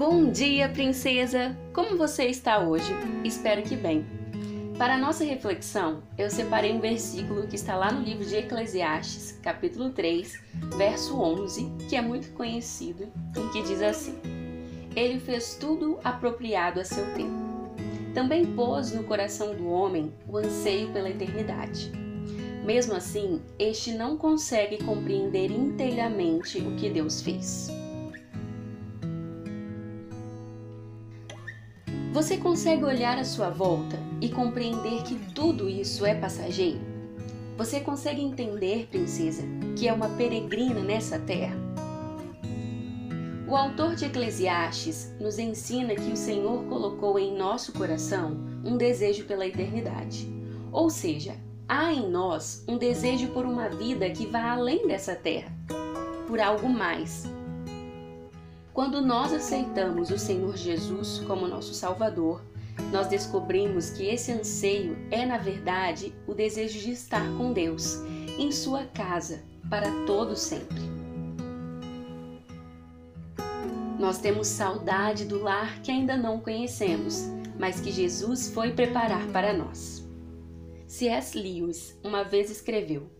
Bom dia, princesa! Como você está hoje? Espero que bem. Para nossa reflexão, eu separei um versículo que está lá no livro de Eclesiastes, capítulo 3, verso 11, que é muito conhecido e que diz assim: Ele fez tudo apropriado a seu tempo. Também pôs no coração do homem o anseio pela eternidade. Mesmo assim, este não consegue compreender inteiramente o que Deus fez. Você consegue olhar à sua volta e compreender que tudo isso é passageiro? Você consegue entender, princesa, que é uma peregrina nessa terra? O autor de Eclesiastes nos ensina que o Senhor colocou em nosso coração um desejo pela eternidade. Ou seja, há em nós um desejo por uma vida que vá além dessa terra, por algo mais, quando nós aceitamos o Senhor Jesus como nosso Salvador, nós descobrimos que esse anseio é, na verdade, o desejo de estar com Deus, em Sua casa, para todo sempre. Nós temos saudade do lar que ainda não conhecemos, mas que Jesus foi preparar para nós. C.S. Lewis uma vez escreveu: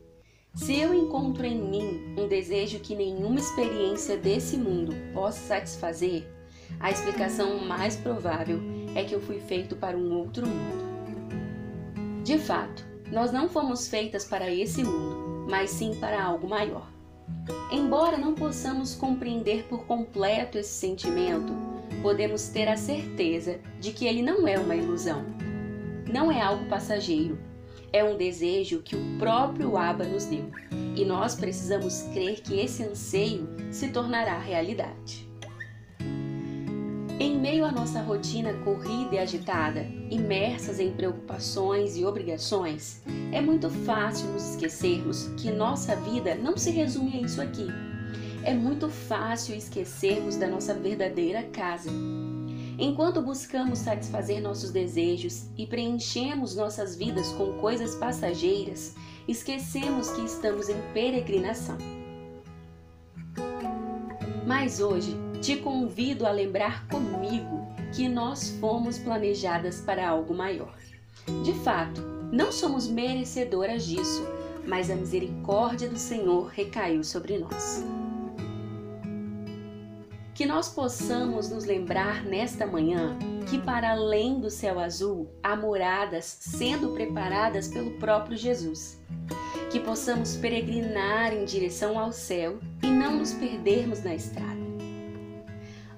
se eu encontro em mim um desejo que nenhuma experiência desse mundo possa satisfazer, a explicação mais provável é que eu fui feito para um outro mundo. De fato, nós não fomos feitas para esse mundo, mas sim para algo maior. Embora não possamos compreender por completo esse sentimento, podemos ter a certeza de que ele não é uma ilusão. Não é algo passageiro, é um desejo que o próprio Abba nos deu, e nós precisamos crer que esse anseio se tornará realidade. Em meio à nossa rotina corrida e agitada, imersas em preocupações e obrigações, é muito fácil nos esquecermos que nossa vida não se resume a isso aqui. É muito fácil esquecermos da nossa verdadeira casa, Enquanto buscamos satisfazer nossos desejos e preenchemos nossas vidas com coisas passageiras, esquecemos que estamos em peregrinação. Mas hoje te convido a lembrar comigo que nós fomos planejadas para algo maior. De fato, não somos merecedoras disso, mas a misericórdia do Senhor recaiu sobre nós. Que nós possamos nos lembrar nesta manhã que, para além do céu azul, há moradas sendo preparadas pelo próprio Jesus. Que possamos peregrinar em direção ao céu e não nos perdermos na estrada.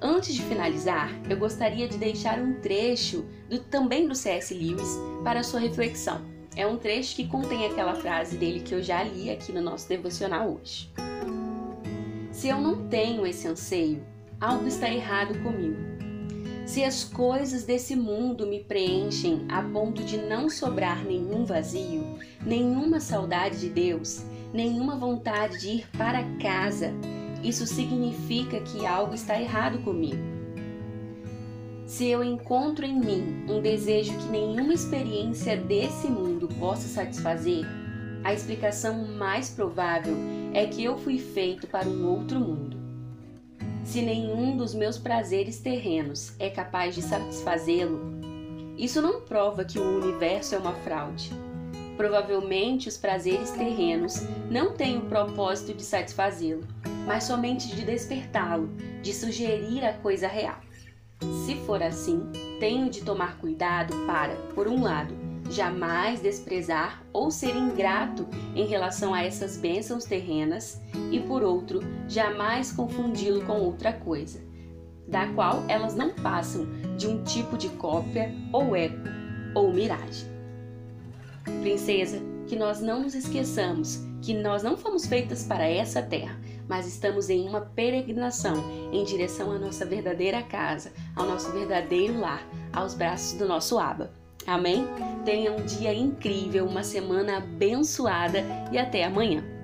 Antes de finalizar, eu gostaria de deixar um trecho do, também do C.S. Lewis para sua reflexão. É um trecho que contém aquela frase dele que eu já li aqui no nosso devocional hoje. Se eu não tenho esse anseio, algo está errado comigo. Se as coisas desse mundo me preenchem a ponto de não sobrar nenhum vazio, nenhuma saudade de Deus, nenhuma vontade de ir para casa, isso significa que algo está errado comigo. Se eu encontro em mim um desejo que nenhuma experiência desse mundo possa satisfazer, a explicação mais provável é que eu fui feito para um outro mundo. Se nenhum dos meus prazeres terrenos é capaz de satisfazê-lo, isso não prova que o universo é uma fraude. Provavelmente os prazeres terrenos não têm o propósito de satisfazê-lo, mas somente de despertá-lo, de sugerir a coisa real. Se for assim, tenho de tomar cuidado para, por um lado, jamais desprezar ou ser ingrato em relação a essas bênçãos terrenas, e por outro, jamais confundi-lo com outra coisa, da qual elas não passam de um tipo de cópia ou eco ou miragem. Princesa, que nós não nos esqueçamos que nós não fomos feitas para essa terra, mas estamos em uma peregrinação em direção à nossa verdadeira casa, ao nosso verdadeiro lar, aos braços do nosso Aba. Amém? Tenha um dia incrível, uma semana abençoada e até amanhã.